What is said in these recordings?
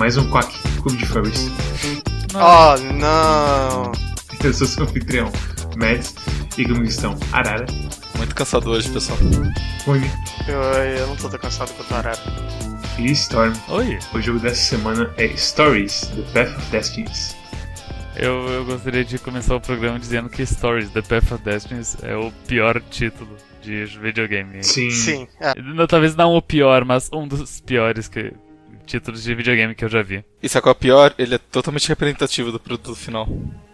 Mais um Quack Clube de Furries. Oh, não! Eu sou seu anfitrião, Mads, e comigo estão Arara, Muito cansado hoje, pessoal. Rony Eu, eu não tô tão cansado quanto a Arara. e Storm. Oi, O jogo dessa semana é Stories, The Path of Destinies. eu, eu gostaria de começar o programa dizendo que Stories, The Path of Destinies é o pior título de videogame. Sim. Sim, é. Não, talvez não o pior, mas um dos piores que, títulos de videogame que eu já vi. E sabe qual é o pior? Ele é totalmente representativo do produto final.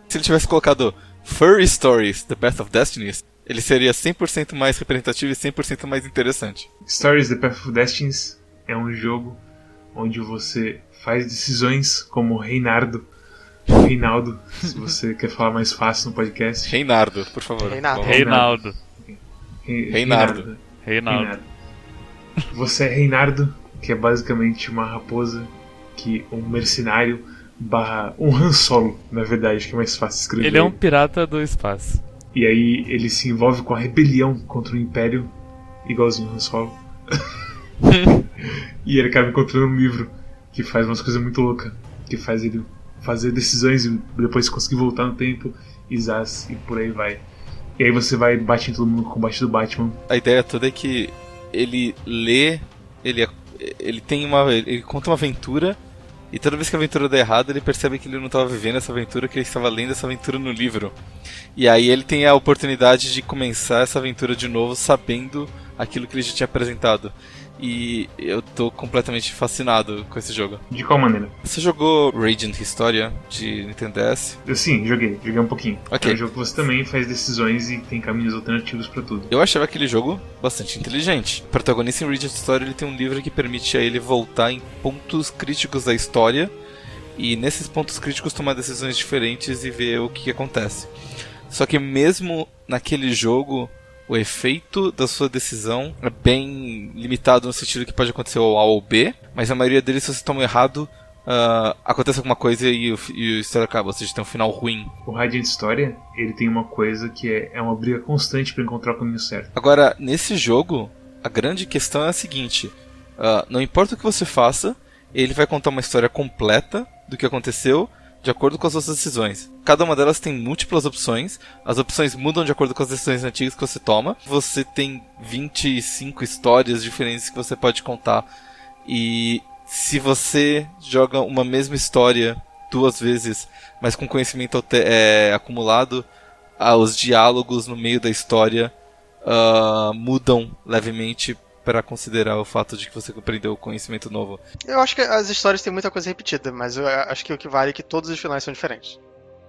Se ele tivesse colocado Furry Stories, The Path of Destinies, ele seria 100% mais representativo e 100% mais interessante. Stories, The Path of Destinies é um jogo onde você faz decisões como Reinardo, Reinaldo, se você quer falar mais fácil no podcast. Reinardo, por favor. Reinaldo. Re- Reinardo. Reinaldo. Reinardo. Você é Reinardo, que é basicamente uma raposa, que um mercenário barra um Han Solo, na verdade, que é mais fácil escrever. Ele é um pirata do espaço. E aí ele se envolve com a rebelião contra o Império, igualzinho o Han Solo. e ele acaba encontrando um livro que faz umas coisas muito loucas, que faz ele fazer decisões e depois conseguir voltar no tempo, e zaz, e por aí vai. E aí você vai bate em todo mundo com o combate do Batman. A ideia toda é que ele lê, ele, ele tem uma. ele conta uma aventura. E toda vez que a aventura dá errado, ele percebe que ele não estava vivendo essa aventura, que ele estava lendo essa aventura no livro. E aí ele tem a oportunidade de começar essa aventura de novo, sabendo aquilo que ele já tinha apresentado. E eu tô completamente fascinado com esse jogo. De qual maneira? Você jogou Radiant Historia de Nintendo DS? Eu sim, joguei, joguei um pouquinho. Ok. É um jogo que você também faz decisões e tem caminhos alternativos pra tudo. Eu achava aquele jogo bastante inteligente. O protagonista em Radiant Story ele tem um livro que permite a ele voltar em pontos críticos da história e nesses pontos críticos tomar decisões diferentes e ver o que acontece. Só que mesmo naquele jogo, o efeito da sua decisão é bem limitado no sentido que pode acontecer o A ou B, mas a maioria deles, se você toma errado, ah, acontece alguma coisa e, o, e a história acaba, ou seja, tem um final ruim. O Radiant História, ele tem uma coisa que é, é uma briga constante pra encontrar o caminho certo. Agora, nesse jogo, a grande questão é a seguinte: ah, não importa o que você faça, ele vai contar uma história completa do que aconteceu de acordo com as suas decisões. Cada uma delas tem múltiplas opções, as opções mudam de acordo com as decisões antigas que você toma. Você tem 25 histórias diferentes que você pode contar. E se você joga uma mesma história duas vezes, mas com conhecimento é, acumulado, ah, os diálogos no meio da história ah, mudam levemente para considerar o fato de que você aprendeu o conhecimento novo. Eu acho que as histórias têm muita coisa repetida, mas eu acho que o que vale é que todos os finais são diferentes.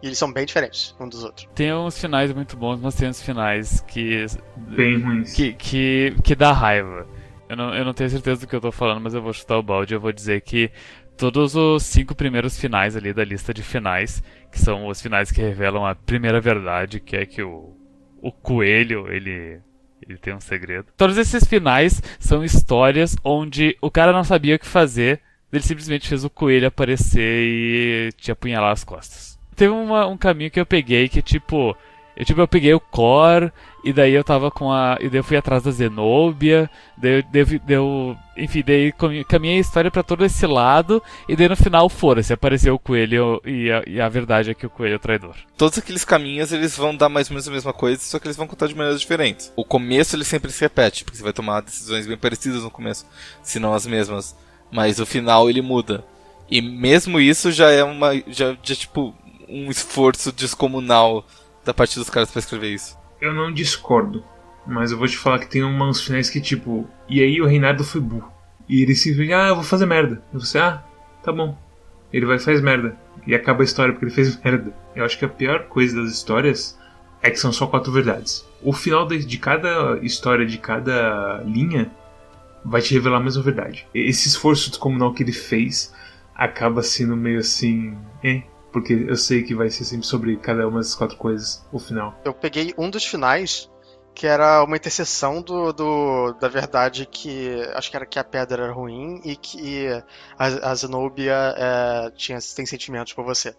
E eles são bem diferentes um dos outros. Tem uns finais muito bons, mas tem uns finais que. Bem ruins. que, que, que dá raiva. Eu não, eu não tenho certeza do que eu tô falando, mas eu vou chutar o balde. Eu vou dizer que todos os cinco primeiros finais ali da lista de finais, que são os finais que revelam a primeira verdade, que é que o, o coelho, ele. Ele tem um segredo. Todos esses finais são histórias onde o cara não sabia o que fazer, ele simplesmente fez o coelho aparecer e te apunhalar as costas. Teve uma- um caminho que eu peguei que, tipo, eu, tipo, eu peguei o core, e daí eu tava com a. E daí eu fui atrás da Zenobia, daí eu. Deu, enfim, daí caminhei a história pra todo esse lado, e daí no final, fora-se, apareceu o coelho, e a, e a verdade é que o coelho é o traidor. Todos aqueles caminhos eles vão dar mais ou menos a mesma coisa, só que eles vão contar de maneiras diferentes. O começo ele sempre se repete, porque você vai tomar decisões bem parecidas no começo, se não as mesmas. Mas o final ele muda. E mesmo isso já é uma. já, já tipo um esforço descomunal da parte dos caras pra escrever isso. Eu não discordo, mas eu vou te falar que tem uns finais que, tipo, e aí o Reinardo foi burro. E ele simplesmente, ah, eu vou fazer merda. E você, ah, tá bom. Ele vai e faz merda. E acaba a história porque ele fez merda. Eu acho que a pior coisa das histórias é que são só quatro verdades. O final de, cada história, de cada linha, vai te revelar a mesma verdade. Esse esforço descomunal que ele fez acaba sendo meio assim, eh, porque eu sei que vai ser sempre sobre cada uma dessas quatro coisas, o final. Eu peguei um dos finais que era uma interseção do, do, da verdade que acho que era que a pedra era ruim e que a, a Zenobia é, tinha, tem sentimentos por você.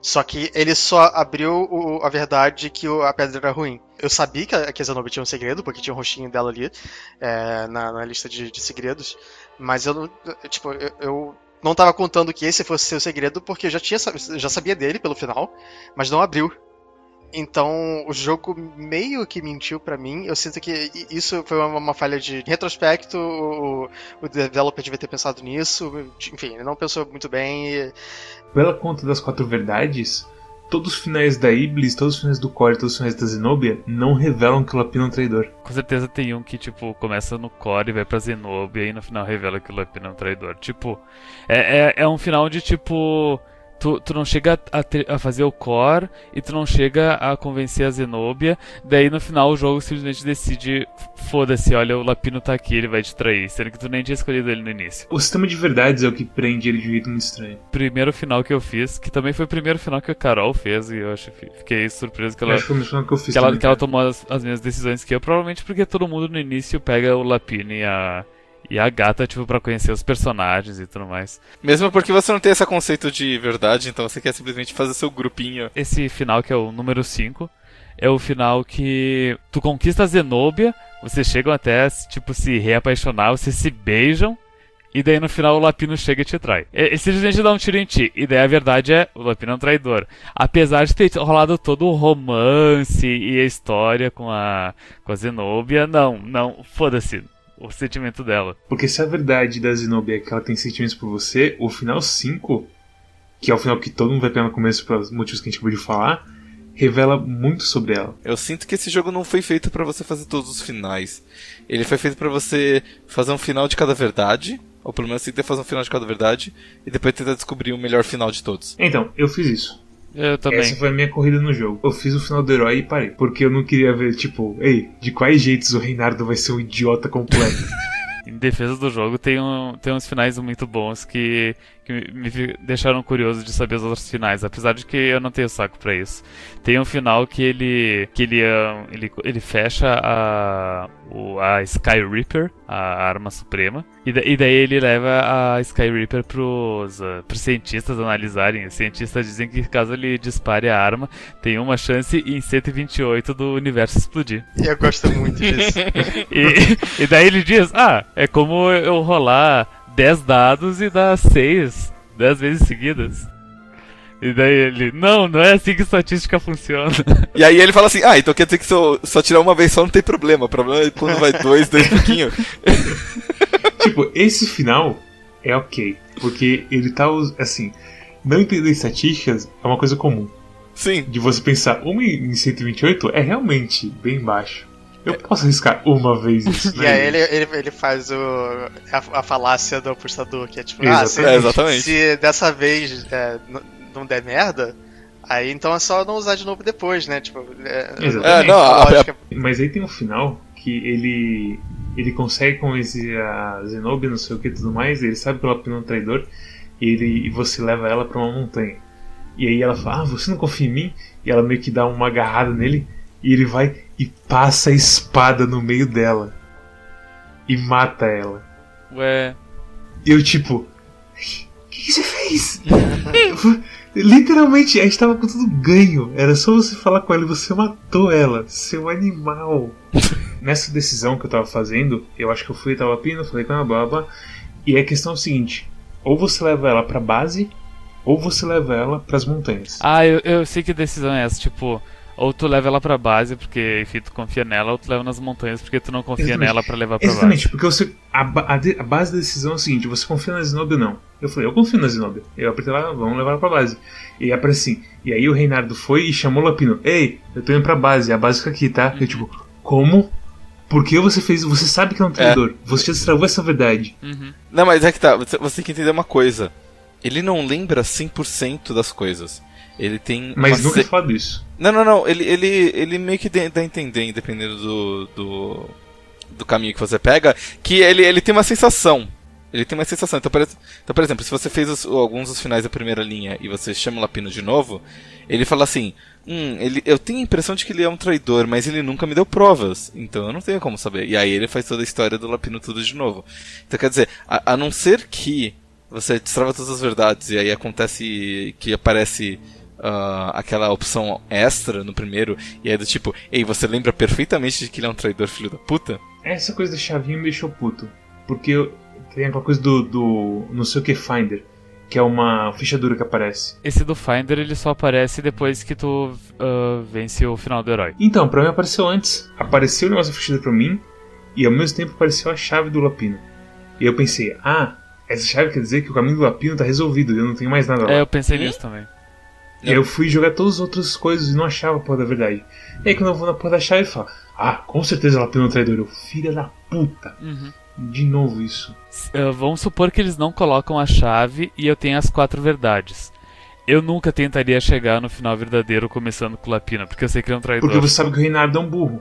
Só que ele só abriu o, a verdade que o, a pedra era ruim. Eu sabia que a, que a Zenobia tinha um segredo, porque tinha um rostinho dela ali é, na, na, lista de, de, segredos, mas eu, tipo, eu, eu não estava contando que esse fosse seu segredo, porque eu já, tinha, já sabia dele pelo final, mas não abriu. Então, o jogo meio que mentiu para mim. Eu sinto que isso foi uma, uma falha de retrospecto. O, o, developer devia ter pensado nisso. Enfim, ele não pensou muito bem. Pela conta das quatro verdades, todos os finais da Iblis, todos os finais do Core, todos os finais da Zenobia não revelam que o Lapino é um traidor. Com certeza tem um que, tipo, começa no Core e vai pra Zenobia e no final revela que o Lapino é um traidor. Tipo, é, é, é um final de tipo tu, tu não chega a, a, fazer o core e tu não chega a convencer a Zenobia. Daí no final o jogo simplesmente decide: foda-se, olha, o Lapino tá aqui, ele vai te trair. Sendo que tu nem tinha escolhido ele no início. O sistema de verdades é o que prende ele de um jeito muito estranho. Primeiro final que eu fiz, que também foi o primeiro final que a Carol fez, e eu acho, fiquei surpreso que ela. acho que foi o final que eu fiz. Que, ela, que ela tomou as, as mesmas decisões que eu, provavelmente porque todo mundo no início pega o Lapino e a e a gata, tipo, pra conhecer os personagens e tudo mais. Mesmo porque você não tem esse conceito de verdade, então você quer simplesmente fazer seu grupinho. Esse final, que é o número 5, é o final que tu conquista a Zenobia, vocês chegam até, tipo, se reapaixonar, vocês se beijam, e daí no final o Lapino chega e te trai. Ele simplesmente dá um tiro em ti. E daí a verdade é, o Lapino é um traidor. Apesar de ter rolado todo o romance e a história com a, com a Zenobia, não, não, foda-se o sentimento dela. Porque se a verdade da Zenobia é que ela tem sentimentos por você, o final 5, que é o final que todo mundo vai pegar no começo pelos motivos que a gente acabou de falar, revela muito sobre ela. Eu sinto que esse jogo não foi feito para você fazer todos os finais. Ele foi feito para você fazer um final de cada verdade, ou pelo menos tentar fazer um final de cada verdade, e depois tentar descobrir o melhor final de todos. Então, eu fiz isso. Eu também. Essa foi a minha corrida no jogo. Eu fiz o final do herói e parei. Porque eu não queria ver, tipo, ei, de quais jeitos o Reinardo vai ser um idiota completo. em defesa do jogo, tem, um, tem uns finais muito bons que, que me deixaram curioso de saber os outros finais, apesar de que eu não tenho saco para isso. Tem um final que ele que ele, ele, ele fecha a, a Sky Reaper, a arma suprema, e, da, e daí ele leva a Sky Reaper pros, uh, pros cientistas analisarem. Os cientistas dizem que caso ele dispare a arma, tem uma chance em 128 do universo explodir. Eu gosto muito disso. e, e daí ele diz: Ah, é como eu rolar 10 dados e dar 6 10 vezes seguidas. E daí ele, não, não é assim que estatística funciona. E aí ele fala assim, ah, então quer dizer que se eu só tirar uma vez só não tem problema. O problema é quando vai dois, dois pouquinho. tipo, esse final é ok. Porque ele tá, assim, não entender estatísticas é uma coisa comum. Sim. De você pensar, uma em 128 é realmente bem baixo. Eu posso arriscar uma vez isso. Né? e aí ele, ele, ele faz o, a, a, falácia do apostador, que é tipo, exatamente. ah, se, é, exatamente. se dessa vez é, não der merda, aí então é só não usar de novo depois, né? Tipo, é, exatamente. É, não, a, a, Mas aí tem um final que ele ele consegue convencer a Zenobia, não sei o que tudo mais, ele sabe que ela é um traidor, e, ele, e você leva ela pra uma montanha. E aí ela fala, ah, você não confia em mim? E ela meio que dá uma agarrada nele, e ele vai e passa a espada no meio dela. E mata ela. Ué. E eu tipo. O que, que você fez? Literalmente, a gente tava com tudo ganho. Era só você falar com ela e você matou ela. Seu animal. Nessa decisão que eu tava fazendo, eu acho que eu fui, tava pino, falei com ela, blá blá. E a questão é o seguinte: ou você leva ela pra base, ou você leva ela pras montanhas. Ah, eu, eu sei que decisão é essa. Tipo, ou tu leva ela pra base porque, enfim, tu confia nela, ou tu leva nas montanhas porque tu não confia Exatamente. nela para levar pra Exatamente, base. porque você, a, a, a, base da decisão é o seguinte: você confia na Zenobia ou não? Eu falei, eu confio na Zenobia. Eu apertei lá, vamos levar ela pra base. E é assim. E aí o Reinardo foi e chamou o Lapino: Ei, eu tô indo pra base, a base fica aqui, tá? Uhum. Eu tipo, como? Por que você fez Você sabe que é um traidor. É. Você já destravou essa verdade. Uhum. Não, mas é que tá. Você, você tem que entender uma coisa. Ele não lembra 100% das coisas. Ele tem. Mas nunca se... fala disso. Não, não, não. Ele, ele, ele meio que dá a entender, dependendo do, do, do caminho que você pega, que ele, ele tem uma sensação Ele tem uma sensação. Então, por, então, por exemplo, se você fez os, alguns dos finais da primeira linha e você chama o Lapino de novo, ele fala assim: Hum, ele, eu tenho a impressão de que ele é um traidor, mas ele nunca me deu provas, então eu não tenho como saber. E aí ele faz toda a história do Lapino tudo de novo. Então quer dizer, a, a não ser que você destrava todas as verdades e aí acontece que aparece uh, aquela opção extra no primeiro, e é do tipo, ei, você lembra perfeitamente de que ele é um traidor filho da puta? Essa coisa da chavinha me deixou puto. Porque tem aquela coisa do, do não sei o que Finder, que é uma fechadura que aparece. Esse do Finder ele só aparece depois que tu uh, vence o final do herói. Então, pra mim apareceu antes. Apareceu o negócio da fechadura pra mim, e ao mesmo tempo apareceu a chave do Lapino. E eu pensei, ah, essa chave quer dizer que o caminho do Lapino tá resolvido, eu não tenho mais nada lá. É, eu pensei nisso também. E eu fui jogar todas as outras coisas e não achava a porra da verdade. E aí quando eu vou na porra da chave, eu falo, ah, com certeza ela tem um traidor. Eu, filha da puta. Uhum. De novo isso. Uh, vamos supor que eles não colocam a chave e eu tenho as quatro verdades. Eu nunca tentaria chegar no final verdadeiro começando com o Lapina, porque eu sei que ele é um traidor. Porque você sabe que o Reinardo é um burro.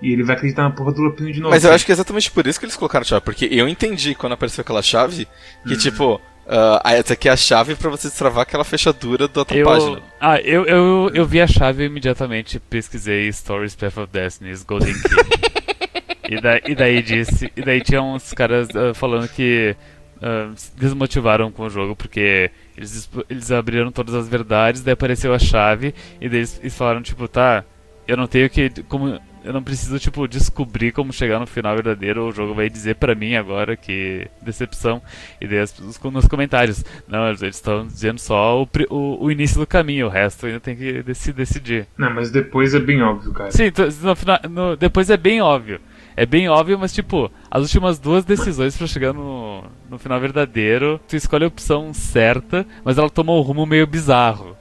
E ele vai acreditar na porra do Lapino de novo. Mas eu acho que é exatamente por isso que eles colocaram a chave. Porque eu entendi quando apareceu aquela chave que, uhum. tipo, Uh, essa aqui é a chave para você destravar aquela fechadura da outra eu... página. Ah, eu, eu, eu vi a chave e imediatamente pesquisei Stories Path of Destiny's Golden Key. e, da, e daí disse. E daí tinha uns caras uh, falando que uh, desmotivaram com o jogo porque eles, eles abriram todas as verdades, daí apareceu a chave e daí eles, eles falaram, tipo, tá, eu não tenho que. Como, eu não preciso, tipo, descobrir como chegar no final verdadeiro. O jogo vai dizer para mim agora que decepção. E daí nos comentários. Não, eles estão dizendo só o, o, o, início do caminho, o resto ainda tem que decidir. Não, mas depois é bem óbvio, cara. Sim, no final, no, depois é bem óbvio. É bem óbvio, mas tipo, as últimas duas decisões para chegar no, no final verdadeiro, tu escolhe a opção certa, mas ela toma um rumo meio bizarro.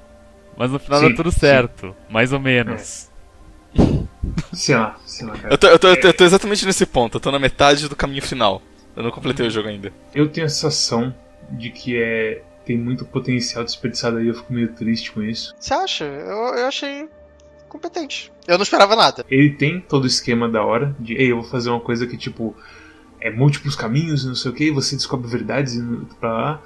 Mas no final sim, dá tudo certo, sim. mais ou menos. É. Sei lá, sei lá, cara. Eu tô, eu, tô, eu tô exatamente nesse ponto, eu tô na metade do caminho final. Eu não completei o jogo ainda. Eu tenho a sensação de que é tem muito potencial desperdiçado aí, eu fico meio triste com isso. Você acha? Eu, eu achei competente. Eu não esperava nada. Ele tem todo o esquema da hora de, ei, eu vou fazer uma coisa que tipo é múltiplos caminhos e não sei o que, e você descobre verdades e pra lá.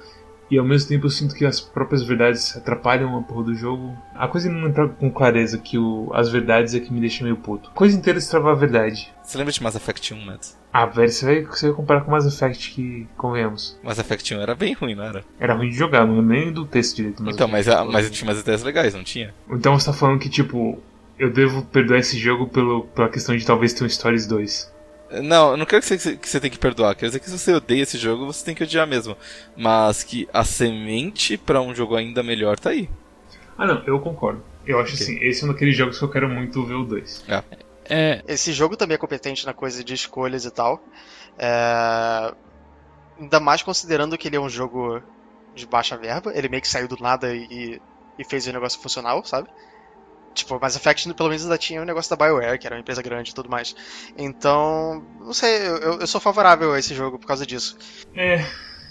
E ao mesmo tempo eu sinto que as próprias verdades atrapalham a porra do jogo. A coisa não entra com clareza que o, as verdades é que me deixa meio puto. Coisa inteira é travar a verdade. Você lembra de Mass Effect 1, Mads? Ah, velho, você vai, você vai comparar com Mass Effect que convenhamos. Mass Effect 1 era bem ruim, não era? Era ruim de jogar, não lembro nem do texto direito. Mas então, mas, a, mas tinha umas ideias legais, não tinha? Então você tá falando que, tipo, eu devo perdoar esse jogo pelo, pela questão de talvez ter um Stories 2. Não, eu não quero que você, que você tenha que perdoar. Quer dizer que se você odeia esse jogo, você tem que odiar mesmo. Mas que a semente para um jogo ainda melhor tá aí. Ah, não, eu concordo. Eu acho okay. assim, esse é um daqueles jogos que eu quero muito ver o 2. É. É... Esse jogo também é competente na coisa de escolhas e tal. É... Ainda mais considerando que ele é um jogo de baixa verba. Ele meio que saiu do nada e, e fez o negócio funcional, sabe? Tipo, Mass Effect pelo menos ainda tinha o um negócio da BioWare, que era uma empresa grande e tudo mais. Então, não sei, eu, eu sou favorável a esse jogo por causa disso. É,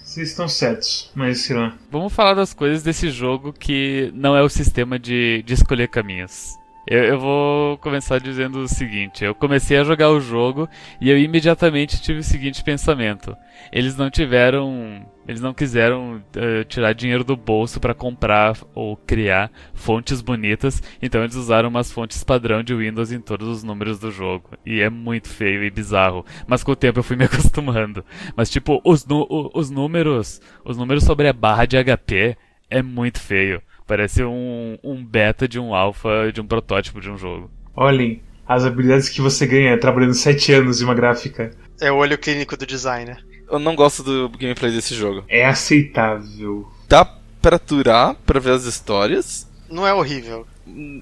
vocês estão certos, mas sei lá. Vamos falar das coisas desse jogo que não é o sistema de, de escolher caminhos. Eu, eu, vou começar dizendo o seguinte: eu comecei a jogar o jogo e eu imediatamente tive o seguinte pensamento. Eles não tiveram. Eles não quiseram uh, tirar dinheiro do bolso para comprar ou criar fontes bonitas, então eles usaram umas fontes padrão de Windows em todos os números do jogo. E é muito feio e bizarro. Mas com o tempo eu fui me acostumando. Mas tipo, os, os números. Os números sobre a barra de HP é muito feio. Parece um, um beta de um alpha de um protótipo de um jogo. Olhem, as habilidades que você ganha trabalhando 7 anos em uma gráfica. É o olho clínico do designer. Eu não gosto do gameplay desse jogo. É aceitável. Dá pra aturar pra ver as histórias. Não é horrível.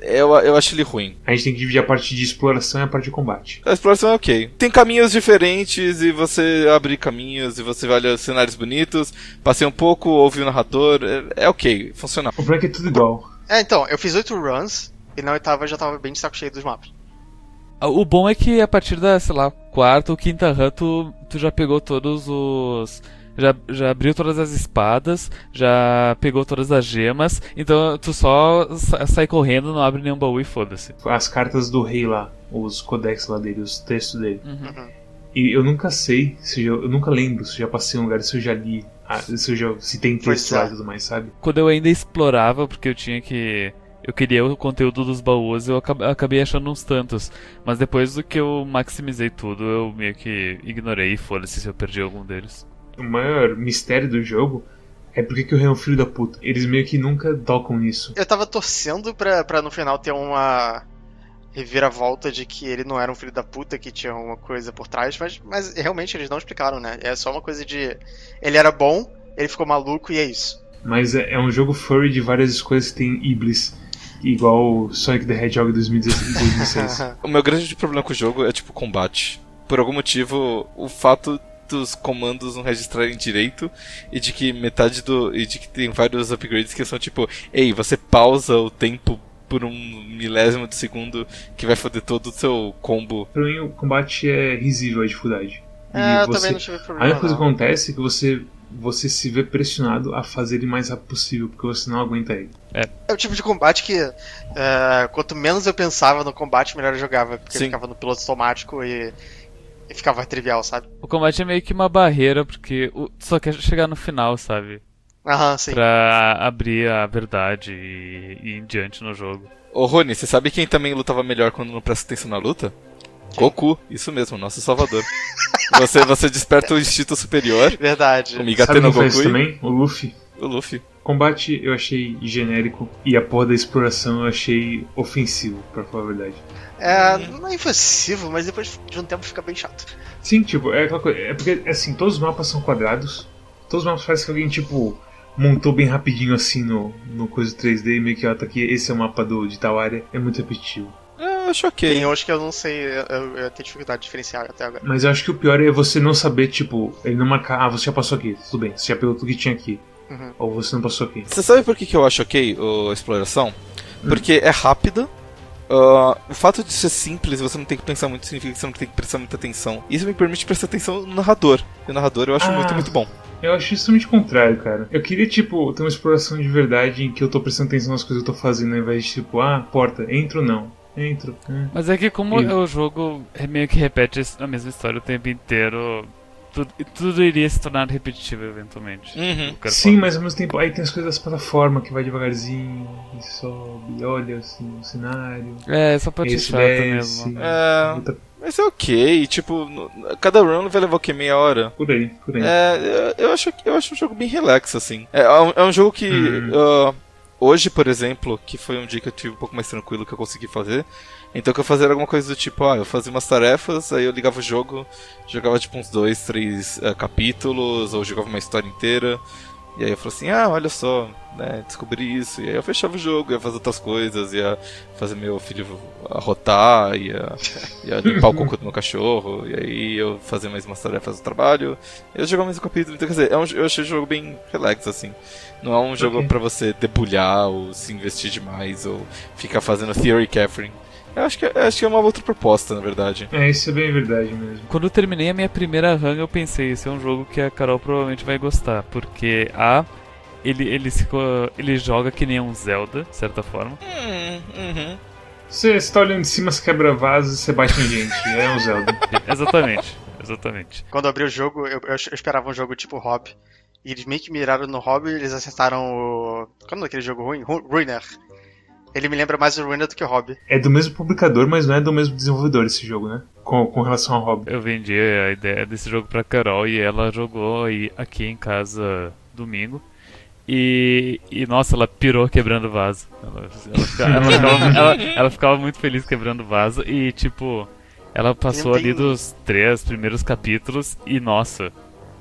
Eu, eu acho ele ruim. A gente tem que dividir a parte de exploração e a parte de combate. A exploração é ok. Tem caminhos diferentes e você abre caminhos e você vai olhar cenários bonitos, passei um pouco, ouve o narrador. É, é ok, funciona. O é que é tudo igual. É, então, eu fiz oito runs e na oitava já tava bem de saco cheio dos mapas. Ah, o bom é que a partir da, sei lá, quarta ou quinta run tu, tu já pegou todos os já, já abriu todas as espadas, já pegou todas as gemas, então tu só sai correndo, não abre nenhum baú e foda-se. As cartas do rei lá, os codex lá dele, os textos dele. Uhum. uhum. E eu nunca sei, se eu, eu nunca lembro se eu já passei um lugar, se eu já li, ah, se eu já se tem texto lá e tudo mais, sabe? Quando eu ainda explorava, porque eu tinha que. Eu queria o conteúdo dos baús, eu acabei achando uns tantos. Mas depois do que eu maximizei tudo, eu meio que ignorei e foda-se se eu perdi algum deles. O maior mistério do jogo é porque que o rei é um filho da puta. Eles meio que nunca tocam nisso. Eu tava torcendo pra, pra no final ter uma reviravolta de que ele não era um filho da puta, que tinha uma coisa por trás, mas, mas realmente eles não explicaram, né? É só uma coisa de. Ele era bom, ele ficou maluco e é isso. Mas é, é um jogo furry de várias coisas que tem Iblis. Igual Sonic the Hedgehog 2016. o meu grande problema com o jogo é tipo combate. Por algum motivo, o fato dos comandos não registrarem direito e de que metade do. e de que tem vários upgrades que são tipo, ei, você pausa o tempo por um milésimo de segundo que vai foder todo o seu combo. Pra mim o combate é risível a dificuldade. É, eu você... também não tive problema. A única coisa que acontece é que você você se vê pressionado a fazer ele mais rápido possível, porque você não aguenta ele. É, é o tipo de combate que é, quanto menos eu pensava no combate, melhor eu jogava, porque Sim. eu ficava no piloto automático e e ficava trivial, sabe? O combate é meio que uma barreira, porque o... só quer chegar no final, sabe? Aham, sim. Pra abrir a verdade e, e ir em diante no jogo. Ô Rony, você sabe quem também lutava melhor quando não presta atenção na luta? Quem? Goku, isso mesmo, nosso salvador. você, você desperta o instinto superior. Verdade. O Migate no Goku. também? O Luffy. O Luffy. Combate eu achei genérico e a porra da exploração eu achei ofensivo, pra falar a verdade. É, não é ofensivo, mas depois de um tempo fica bem chato. Sim, tipo, é aquela coisa. É porque, assim, todos os mapas são quadrados. Todos os mapas parecem que alguém, tipo, montou bem rapidinho assim no, no coisa 3D e meio que, ó, tá aqui, esse é o mapa do, de tal área. É muito repetitivo. É, eu acho ok. Tem hoje que eu não sei, eu, eu tenho dificuldade de diferenciar até agora. Mas eu acho que o pior é você não saber, tipo, ele não marcar, ah, você já passou aqui, tudo bem, você já pegou tudo que tinha aqui. Uhum. Ou você não passou aqui. Você sabe por que, que eu acho ok a exploração? Hum. Porque hum. é rápida, Uh, o fato de ser simples, você não tem que pensar muito, significa que você não tem que prestar muita atenção. Isso me permite prestar atenção no narrador. E o narrador eu acho ah, muito, muito bom. Eu acho o contrário, cara. Eu queria, tipo, ter uma exploração de verdade em que eu tô prestando atenção nas coisas que eu tô fazendo, ao invés de, tipo, ah, porta, entro ou não. Entro. É. Mas é que como e... o jogo meio que repete a mesma história o tempo inteiro, tudo, tudo iria se tornar repetitivo eventualmente. Uhum. Sim, mas ao mesmo tempo aí tem as coisas das plataformas que vai devagarzinho e sobe, olha assim, o cenário. É, só pra te chata mesmo. É. Outra... Mas é ok, tipo, cada run vai levar o que? Meia hora? Por aí, por aí. É, eu acho, eu acho um jogo bem relax, assim. É, é, um, é um jogo que. Uhum. Uh, hoje, por exemplo, que foi um dia que eu tive um pouco mais tranquilo que eu consegui fazer. Então que eu fazia alguma coisa do tipo, ah, eu fazia umas tarefas, aí eu ligava o jogo, jogava tipo uns dois, três uh, capítulos, ou jogava uma história inteira. E aí eu falei assim, ah, olha só, né, descobri isso. E aí eu fechava o jogo, ia fazer outras coisas, ia fazer meu filho arrotar, ia, ia limpar o cocô do meu cachorro, e aí eu fazia mais umas tarefas do trabalho. Eu jogava mais um capítulo, então quer dizer, é eu achei o jogo bem relax, assim. Não é um jogo okay. para você debulhar, ou se investir demais, ou ficar fazendo theory capturing. Eu acho que, acho que é uma outra proposta, na verdade. É, isso é bem verdade mesmo. Quando eu terminei a minha primeira run, eu pensei, esse é um jogo que a Carol provavelmente vai gostar, porque a ele, ele, ele joga que nem um Zelda, de certa forma. Hum, uhum. Você está olhando de cima, você quebra vaso, você bate em gente. é um Zelda. exatamente, exatamente. Quando eu abri o jogo, eu, eu, esperava um jogo tipo Hobby. E eles meio que miraram no Hobby, eles acertaram o. Qual é aquele jogo ruim? Ruiner. Ele me lembra mais o Ruiner do que o Hobby. É do mesmo publicador, mas não é do mesmo desenvolvedor esse jogo, né? Com, com relação ao Hobby. Eu vendi a ideia desse jogo pra Carol e ela jogou aqui em casa domingo. E, e, nossa, ela pirou quebrando vaso. Ela, ela, ela, ficava, ela, ficava, muito feliz quebrando vaso e, tipo, ela passou ali dos três primeiros capítulos e, nossa,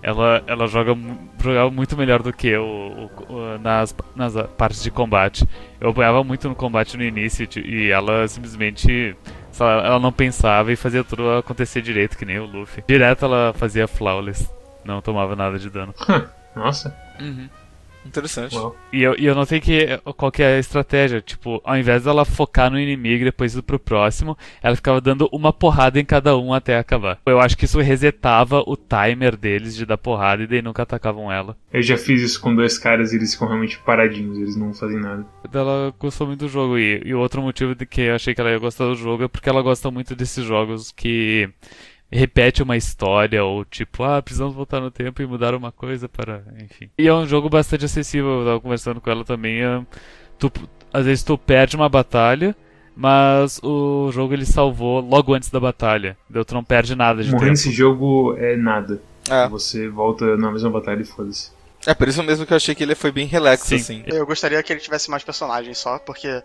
ela, ela joga, jogava muito melhor do que eu o, o, nas, nas partes de combate. Eu apoiava muito no combate no início e ela simplesmente. Ela não pensava e fazia tudo acontecer direito, que nem o Luffy. Direto ela fazia flawless, não tomava nada de dano. Nossa. Uhum. Interessante. E eu, e eu notei que qual que é a estratégia. Tipo, ao invés dela focar no inimigo e depois ir pro próximo, ela ficava dando uma porrada em cada um até acabar. Eu acho que isso resetava o timer deles de dar porrada e daí nunca atacavam ela. Eu já fiz isso com dois caras e eles ficam realmente paradinhos, eles não fazem nada. Ela gostou muito do jogo. E, e outro motivo de que eu achei que ela ia gostar do jogo é porque ela gosta muito desses jogos que repete uma história ou tipo, ah, precisamos voltar no tempo e mudar uma coisa para, enfim. E é um jogo bastante acessível, eu tava conversando com ela também, é, tu, às vezes tu perde uma batalha, mas o jogo ele salvou logo antes da batalha, então tu não perde nada de Morrer tempo. nesse jogo é nada. É. Você volta na mesma batalha e foda-se. É por isso mesmo que eu achei que ele foi bem relax, Sim. assim. Eu gostaria que ele tivesse mais personagens só, porque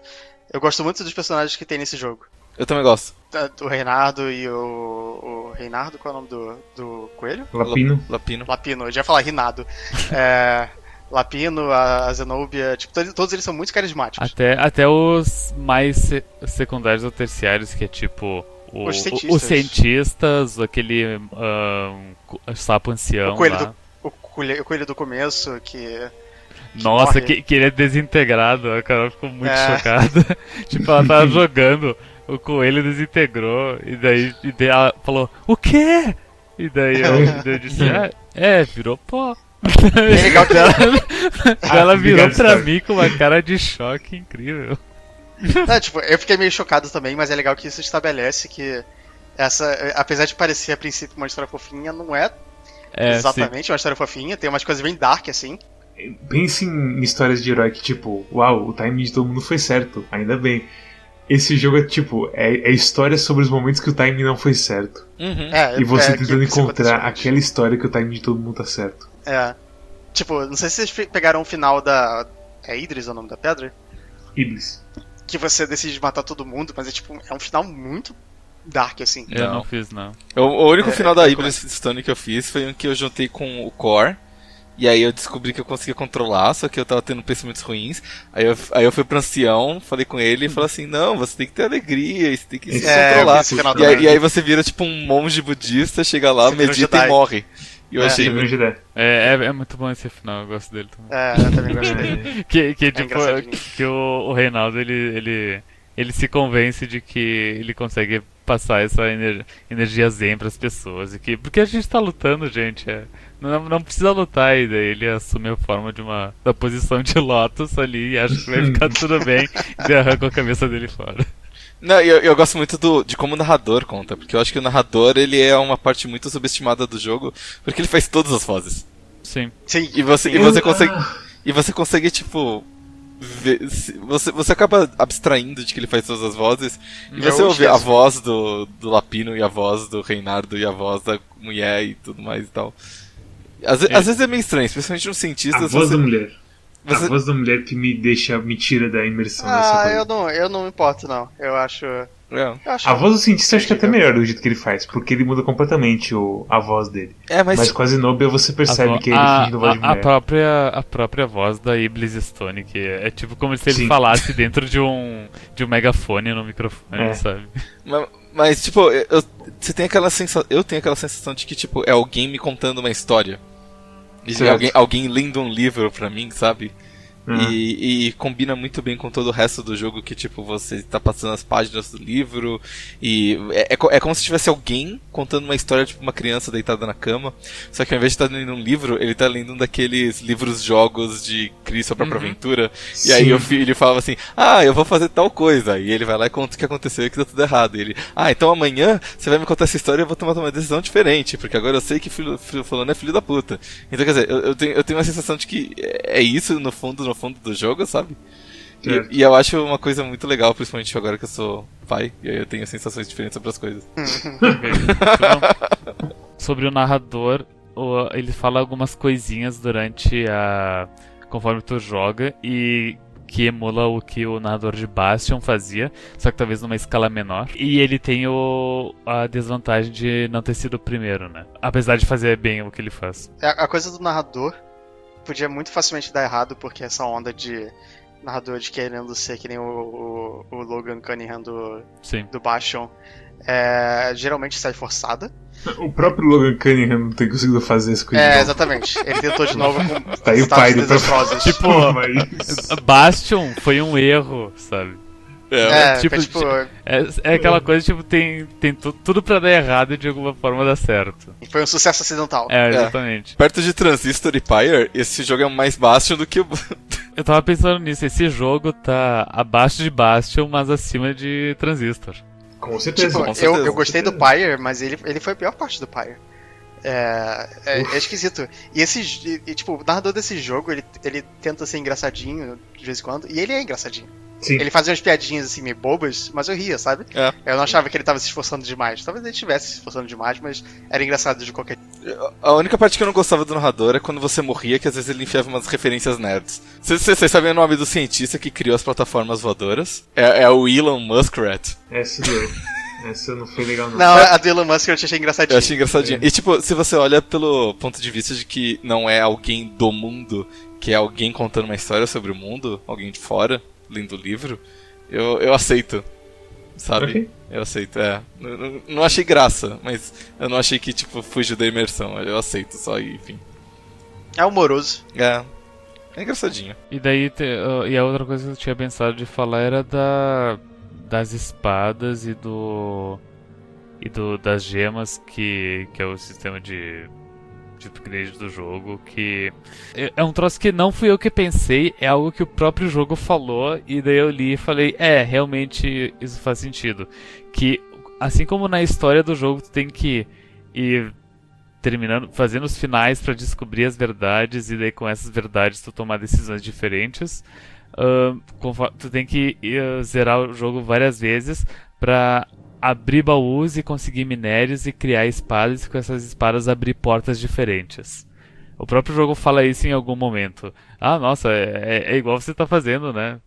eu gosto muito dos personagens que tem nesse jogo. Eu também gosto. Tanto O Reinardo e o. O Reinardo, qual é o nome do, do coelho? Lapino. Lapino. Lapino, eu já ia falar Rinado. É, Lapino, a Zenobia, tipo, todos, eles são muito carismáticos. Até, até os mais se- secundários ou terciários, que é tipo. O, Os cientistas. os cientistas, aquele co- sapo ancião O coelho lá. do- O coelho, o coelho do começo, que. Nossa, morre. que, que ele é desintegrado, a cara ficou muito É. chocada. tipo, ela tava jogando, o coelho desintegrou, e daí, e daí ela falou, o quê? E daí eu, eu disse, é, é, virou pó. É legal que ela, ela Ah, virou pra mim com uma cara de choque incrível. Não, tipo, eu fiquei meio chocado também, mas é legal que isso estabelece que essa, apesar de parecer a princípio uma história fofinha, não é, É, sim. exatamente uma história fofinha, tem umas coisas bem dark assim. Pense em histórias de herói que, tipo, uau, o timing de todo mundo foi certo, ainda bem. Esse jogo é tipo, é, é história sobre os momentos que o timing não foi certo. Uhum. É, E você é, tentando isso encontrar aquela história que o timing de todo mundo tá certo. É. Tipo, não sei se vocês pegaram o final da. É Idris o nome da pedra? Iblis. Que você decide matar todo mundo, mas é tipo, é um final muito dark, assim. Eu não. Não. fiz, não. O, o único É, final é, da é, Iblis Stone que eu fiz foi um que eu juntei com o Core. E aí eu descobri que eu conseguia controlar, só que eu tava tendo pensamentos ruins. Aí eu, aí eu fui pro ancião, falei com ele e falei assim, não, você tem que ter alegria, você tem que se É, controlar. E aí, e aí você vira tipo um monge budista, chega lá, Você um medita Jedi. e morre. E eu É. achei. É, é, é muito bom esse final, eu gosto dele também. É, eu também gostei. Que, que tipo, engraçadinho. que o, o Reinaldo ele, ele, ele se convence de que ele consegue passar essa ener- energia zen pras pessoas. E que, porque a gente tá lutando, gente. é, não, não precisa lutar. E daí ele assume a forma de uma da posição de Lotus ali e acha que vai ficar tudo bem. E arranca a cabeça dele fora. Não, eu, eu gosto muito do, de como o narrador conta, porque eu acho que o narrador ele é uma parte muito subestimada do jogo, porque ele faz todas as vozes. Sim. Sim. E você, e você consegue. Ah, E você consegue, tipo. Você, você acaba abstraindo de que ele faz todas as vozes. E Eu você ouve a voz do, do Lapino e a voz do Reinardo e a voz da mulher e tudo mais e tal. Às, É. às vezes é meio estranho, especialmente nos a cientistas. voz Você, da mulher. você- A voz da mulher que me deixa, me tira da imersão Ah, eu não, eu não me importo, não. Eu acho. É. A voz do cientista eu acho que é até melhor do jeito que ele faz, porque ele muda completamente o, a voz dele. É, mas, Mas, a Zenobia você percebe que ele a, fingindo voz de a, a mulher. própria, a própria voz da Iblis Stone, que é, é tipo como se ele Sim. falasse dentro de um, de um megafone no microfone, É. sabe? mas, mas, tipo, eu, você tem aquela sensação. Eu tenho aquela sensação de que, tipo, é alguém me contando uma história. E alguém, alguém lendo um livro pra mim, sabe? Uhum. E, e combina muito bem com todo o resto do jogo que, tipo, você tá passando as páginas do livro e é, é, é como se tivesse alguém contando uma história, tipo, uma criança deitada na cama. Só que ao invés de estar lendo um livro, ele tá lendo um daqueles livros-jogos de crie sua própria Uhum. aventura. E aí Sim. o filho falava assim, ah, eu vou fazer tal coisa. E ele vai lá e conta o que aconteceu e que deu tudo errado. E ele, ah, então amanhã você vai me contar essa história e eu vou tomar uma decisão diferente, porque agora eu sei que filho, filho fulano é filho da puta. Então, quer dizer, eu, eu tenho, eu tenho uma sensação de que é isso no fundo, no fundo do jogo, sabe? E, e eu acho uma coisa muito legal, principalmente agora que eu sou pai, e aí eu tenho sensações diferentes sobre as coisas. Sobre o narrador, ele fala algumas coisinhas durante a. conforme tu joga e que emula o que o narrador de Bastion fazia, só que talvez numa escala menor. E ele tem o, a desvantagem de não ter sido o primeiro, né? Apesar de fazer bem o que ele faz. A, a coisa do narrador podia muito facilmente dar errado, porque essa onda de narrador de querendo ser que nem o, o, o Logan Cunningham do, Sim. do Bastion é, geralmente sai forçada. O próprio Logan Cunningham não tem conseguido fazer essa coisa. É, exatamente. Ele tentou de novo com Tá aí o pai do desastrosos. Tipo, Mas... Bastion foi um erro, sabe? É, tipo, foi tipo, É, é aquela coisa, tipo, tem, tem tu- tudo pra dar errado e de alguma forma dar certo. foi um sucesso acidental. É, exatamente. Perto de Transistor e Pyre, esse jogo é mais Bastion do que o. Eu tava pensando nisso, esse jogo tá abaixo de Bastion, mas acima de Transistor. Com certeza. Tipo, com eu, certeza, eu com gostei do. Pyre, mas ele, ele foi a pior parte do Pyre. É, é, é esquisito. E esse, e, e, tipo, o narrador desse jogo, ele, ele tenta ser engraçadinho de vez em quando, e ele é engraçadinho. Sim. Ele fazia umas piadinhas assim meio bobas, mas eu ria, sabe? É. Eu não achava que ele tava se esforçando demais. Talvez ele estivesse se esforçando demais, mas era engraçado de qualquer A única parte que eu não gostava do narrador é quando você morria, que às vezes ele enfiava umas referências nerds. Vocês- sabem o nome do cientista que criou as plataformas voadoras? É, é o Elon Muskrat. Essa doeu. Essa não foi legal, não. Não, a do Elon Musk eu achei engraçadinho. Eu achei engraçadinho. E tipo, se você olha pelo ponto de vista de que não é alguém do mundo, que é alguém contando uma história sobre o mundo, alguém de fora, lendo o livro, eu, eu aceito. Sabe? Ok. Eu aceito, é. Não, não- achei graça, mas eu não achei que, tipo, fugiu da imersão. Eu aceito só e, enfim. É humoroso. É. É engraçadinho. E daí, te- ah, e a outra coisa que eu tinha pensado de falar era da das espadas e do e do das gemas que que é o sistema de de upgrade do jogo que é- é um troço que não fui eu que pensei, é algo que o próprio jogo falou e daí eu li e falei, é, realmente isso faz sentido, que assim como na história do jogo tu tem que ir terminando, fazendo os finais pra descobrir as verdades e daí com essas verdades tu tomar decisões diferentes. Confor- tu tem que ir, zerar o jogo várias vezes pra abrir baús e conseguir minérios e criar espadas e com essas espadas abrir portas diferentes. O próprio jogo fala isso em algum momento. Ah, nossa, é, é- é igual você tá fazendo, né?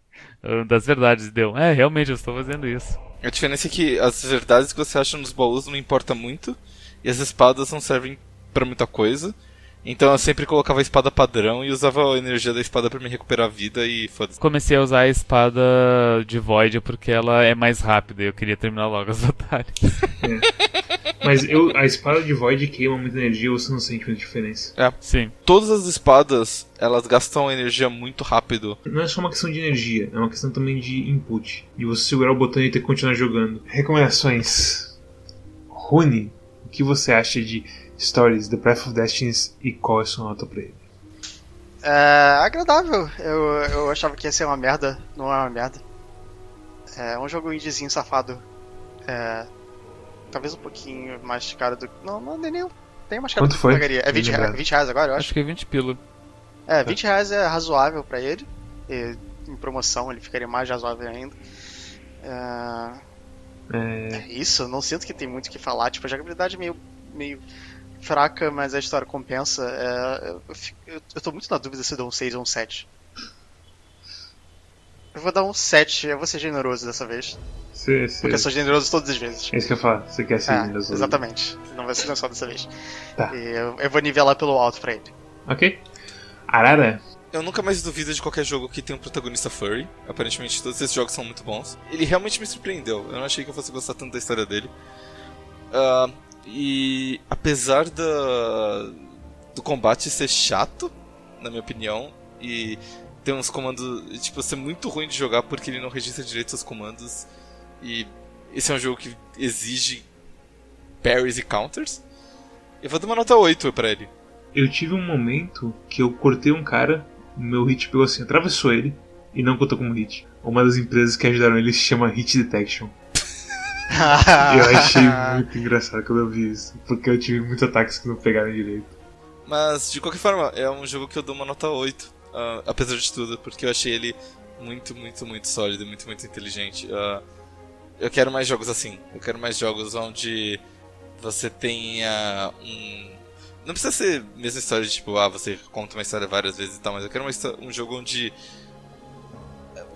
Ah, Das verdades, deu. É, realmente eu estou fazendo isso. A diferença é que as verdades que você acha nos baús não importa muito, e as espadas não servem pra muita coisa. Então eu sempre colocava a espada padrão e usava a energia da espada pra me recuperar a vida e foda-se. Comecei a usar a espada de Void porque ela é mais rápida e eu queria terminar logo as batalhas. Mas eu, a espada de Void queima muita energia, você não sente muita diferença. Sim. Todas as espadas, elas gastam energia muito rápido. Não é só uma questão de energia, é uma questão também de input. De você segurar o botão e ter que continuar jogando. Recomendações. Rune, o que você acha de Stories, The Path of Destinies e qual é a sua nota pra ele? É agradável. Eu, eu achava que ia ser uma merda, não é uma merda. É um jogo indiezinho safado. É, talvez um pouquinho mais caro do. Não, não é nem, nem mais caro Quanto do que foi? eu pagaria. É 20 reais, Lembrado. 20 reais agora, eu acho. Acho que é 20 pila. É, 20 reais é razoável pra ele. E em promoção ele ficaria mais razoável ainda. É, É, é isso, não sinto que tem muito o que falar. Tipo, a jogabilidade é meio, meio fraca, mas a história compensa. É, eu, eu, eu tô muito na dúvida se eu dou um 6 ou um 7. Eu vou dar um 7, eu vou ser generoso dessa vez. cê, cê, Porque eu sou generoso todas as vezes. é isso que eu falo, você quer ser É, generoso. exatamente. Não vai ser só dessa vez. Tá. E eu, eu vou nivelar pelo alto pra ele. Ok. Arara, Eu nunca mais duvido de qualquer jogo que tem um protagonista furry. Aparentemente todos esses jogos são muito bons. Ele realmente me surpreendeu. Eu não achei que eu fosse gostar tanto da história dele. Ah, e apesar da, do combate ser chato, na minha opinião, e ter uns comandos, tipo, ser muito ruim de jogar porque ele não registra direito seus comandos. E esse é um jogo que exige parries e counters. Eu vou dar uma nota 8 pra ele. eu tive um momento que eu cortei um cara, meu hit pegou assim, atravessou ele e não contou como hit. Uma das empresas que ajudaram ele se chama Hit Detection. Eu achei muito engraçado quando eu vi isso, porque eu tive muitos ataques que não pegaram direito. Mas, de qualquer forma, é um jogo que eu dou uma nota 8, ah, apesar de tudo, porque eu achei ele muito, muito, muito sólido muito, muito inteligente. Ah, eu quero mais jogos assim. Eu quero mais jogos onde você tenha um. Não precisa ser a mesma história de tipo, ah, você conta uma história várias vezes e tal, mas eu quero uma um jogo onde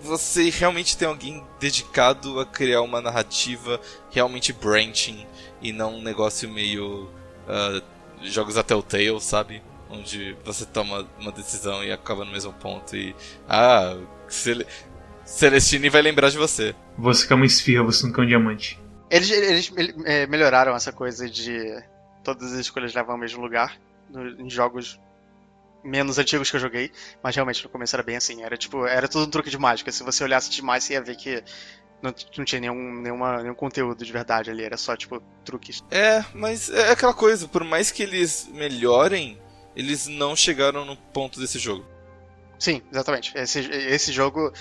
você realmente tem alguém dedicado a criar uma narrativa realmente branching e não um negócio meio. ah, jogos até o Telltale, sabe? Onde você toma uma decisão e acaba no mesmo ponto e. Ah, Cele... Celestine vai lembrar de você. Você que é uma esfirra, você nunca é um diamante. Eles, eles é, melhoraram essa coisa de todas as escolhas levam ao mesmo lugar no- em jogos menos antigos que eu joguei, mas realmente no começo era bem assim, era tipo, era tudo um truque de mágica. Se você olhasse demais, você ia ver que não, não tinha nenhum, nenhuma, nenhum conteúdo de verdade ali, era só tipo truques. É, mas é aquela coisa, por mais que eles melhorem, eles não chegaram no ponto desse jogo. Sim, exatamente. Esse, esse jogo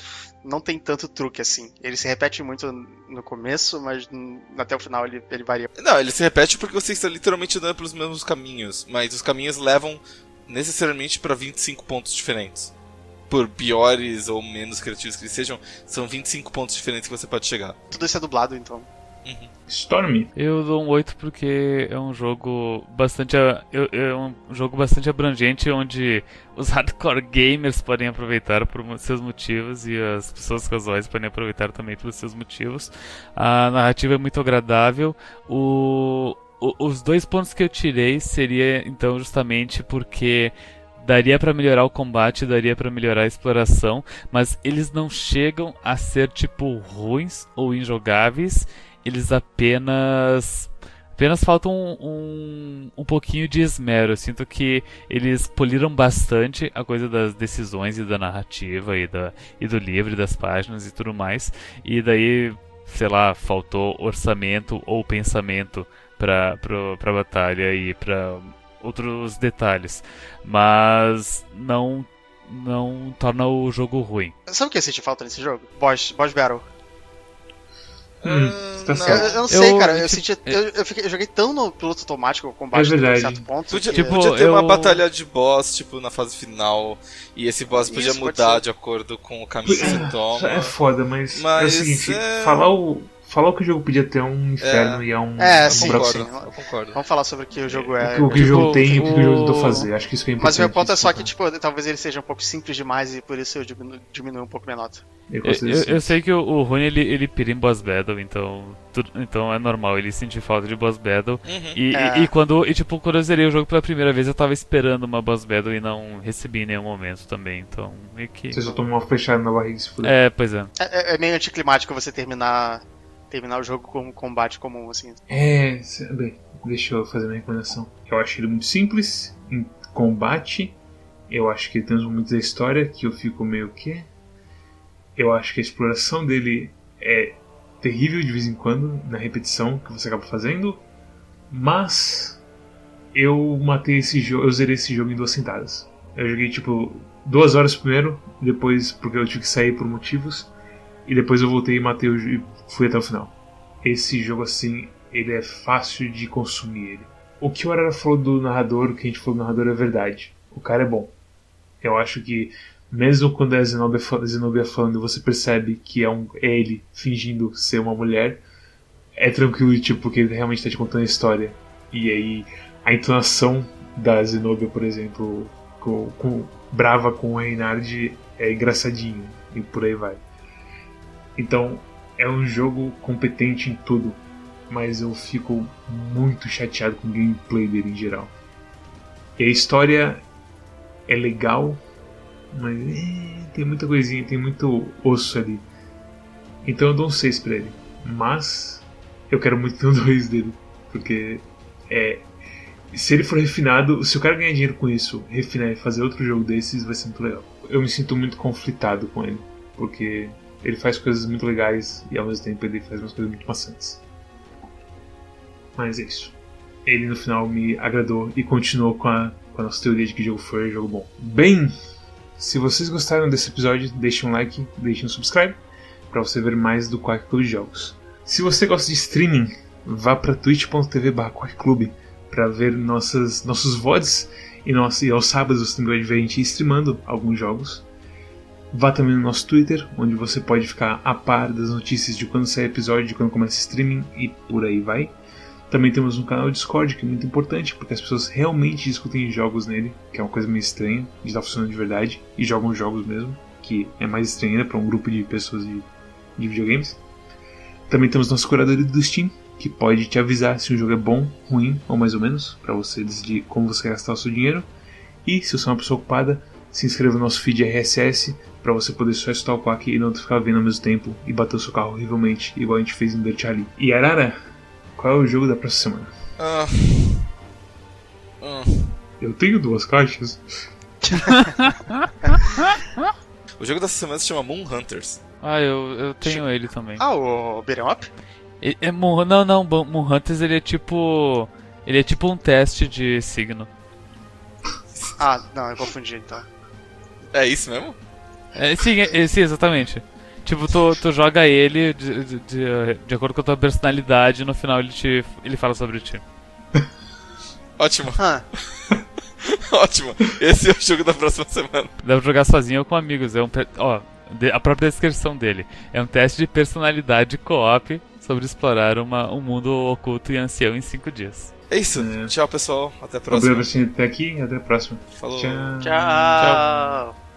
não tem tanto truque assim. Ele se repete muito no começo, mas até o final ele, ele varia. Não, ele se repete porque você está literalmente andando pelos mesmos caminhos, mas os caminhos levam necessariamente para 25 pontos diferentes. Por piores ou menos criativos que eles sejam, são 25 pontos diferentes que você pode chegar. Tudo isso é dublado, então. Uhum. Storm? Eu dou um 8 porque é um jogo bastante é um jogo bastante abrangente onde os hardcore gamers podem aproveitar por seus motivos e as pessoas casuais podem aproveitar também pelos seus motivos. A narrativa é muito agradável. O, o os dois pontos que eu tirei seria então justamente porque daria para melhorar o combate, daria para melhorar a exploração, mas eles não chegam a ser tipo ruins ou injogáveis eles apenas apenas faltam um, um, um, pouquinho de esmero. Eu sinto que eles poliram bastante a coisa das decisões e da narrativa e, da, e do livro e das páginas e tudo mais. E daí, sei lá, faltou orçamento ou pensamento para a batalha e para outros detalhes. Mas não não torna o jogo ruim. Sabe o que eu senti falta nesse jogo? Boss, boss Battle. Hum, tá eu, eu, não sei, eu, cara. Eu, senti, eu, eu, fiquei, eu, joguei tão no piloto automático o combate é um certo ponto. Podia, que... tipo, podia ter uma batalha de boss, tipo, na fase final. E esse boss Isso, podia mudar de acordo com o caminho que você toma. É foda, mas, mas é o seguinte, é... falar o falar que o jogo podia ter um inferno é. e é um. É, um sim, concordo, eu concordo. Vamos falar sobre o que o jogo é. O que o, jogo tem e o que o jogo tentou fazer. Acho que isso é importante. Mas o meu ponto é só que, tipo, talvez ele seja um pouco simples demais e por isso eu diminuo, diminuo um pouco minha nota. Eu, eu, eu, sei que o, o Rune ele, ele pira em boss battle, então, tudo, então é normal ele sentir falta de boss battle. Uhum. E, é. e, e, quando, e, tipo, quando eu zerei o jogo pela primeira vez, eu tava esperando uma boss battle e não recebi em nenhum momento também. Então, meio que. Você só tomou uma fechada na barriga se fuder. É, pois é. É, é meio anticlimático você terminar terminar o jogo com um combate comum, assim. É, bem, deixa eu fazer uma recomendação. Eu acho ele muito simples em combate. Eu acho que tem uns momentos da história que eu fico meio que. Eu acho que a exploração dele é terrível de vez em quando na repetição que você acaba fazendo. Mas eu matei esse jogo, eu zerei esse jogo em duas sentadas. Eu joguei tipo duas horas primeiro, depois porque eu tive que sair por motivos. E depois eu voltei e matei e fui até o final. Esse jogo assim, ele é fácil de consumir ele. O que o Arara falou do narrador, o que a gente falou do narrador é verdade. O cara é bom. Eu acho que mesmo quando é Zenobia, Zenobia falando, você percebe que é, um, é ele fingindo ser uma mulher, é tranquilo, tipo, porque ele realmente está te contando a história. E aí, a entonação da Zenobia, por exemplo, com, com, brava com o Reinhard é engraçadinho, e por aí vai. Então, é um jogo competente em tudo, mas eu fico muito chateado com o gameplay dele em geral. E a história é legal, mas é, tem muita coisinha, tem muito osso ali. Então eu dou um 6 pra ele. Mas eu quero muito ter um 2 dele. Porque é. Se ele for refinado, se o cara ganhar dinheiro com isso, refinar e fazer outro jogo desses, vai ser muito legal. Eu me sinto muito conflitado com ele. Porque ele faz coisas muito legais e ao mesmo tempo ele faz umas coisas muito maçantes. Mas é isso. Ele no final me agradou e continuou com a, com a nossa teoria de que jogo foi jogo bom. Bem, se vocês gostaram desse episódio, deixem um like, deixem um subscribe para você ver mais do Quack Club de Jogos. Se você gosta de streaming, vá para twitch.tv Clube para ver nossas, nossos VODs e, nosso, e aos sábados você também vai ver a gente streamando alguns jogos. Vá também no nosso Twitter, onde você pode ficar a par das notícias de quando sai episódio, de quando começa streaming e por aí vai. Também temos um canal Discord, que é muito importante, porque as pessoas realmente discutem jogos nele, que é uma coisa meio estranha, de estar funcionando de verdade, e jogam jogos mesmo, que é mais estranho ainda para um grupo de pessoas de, de videogames. Também temos nosso curador do Steam, que pode te avisar se um jogo é bom, ruim ou mais ou menos, para você decidir como você gastar o seu dinheiro. E se você é uma pessoa ocupada, se inscreva no nosso feed RSS para você poder só estar o Quack e não ficar vendo ao mesmo tempo e bater o seu carro horrivelmente, igual a gente fez em Dirt Alley. E Arara, qual é o jogo da próxima semana? Ah. Ah. Eu tenho duas caixas. o jogo dessa semana se chama Moon Hunters. Ah, eu, eu tenho ele também. Ah, o Beat'em Up? É, é Moon, não, não, Moon Hunters ele é tipo. Ele é tipo um teste de signo. Ah, não, eu confundi então. É isso mesmo? É, sim, é, sim, exatamente. Tipo, tu, tu joga ele de, de, de, de acordo com a tua personalidade e no final ele, te, ele fala sobre ti. Ótimo, Ah, ótimo. Esse é o jogo da próxima semana. Dá pra jogar sozinho ou com amigos. É um, ó, a própria descrição dele. É um teste de personalidade co-op sobre explorar uma, um mundo oculto e ancião em 5 dias. É isso. É. Tchau, pessoal. Até a Obrigado próxima. por assistir até aqui e até a próxima. Falou. Tchau. tchau.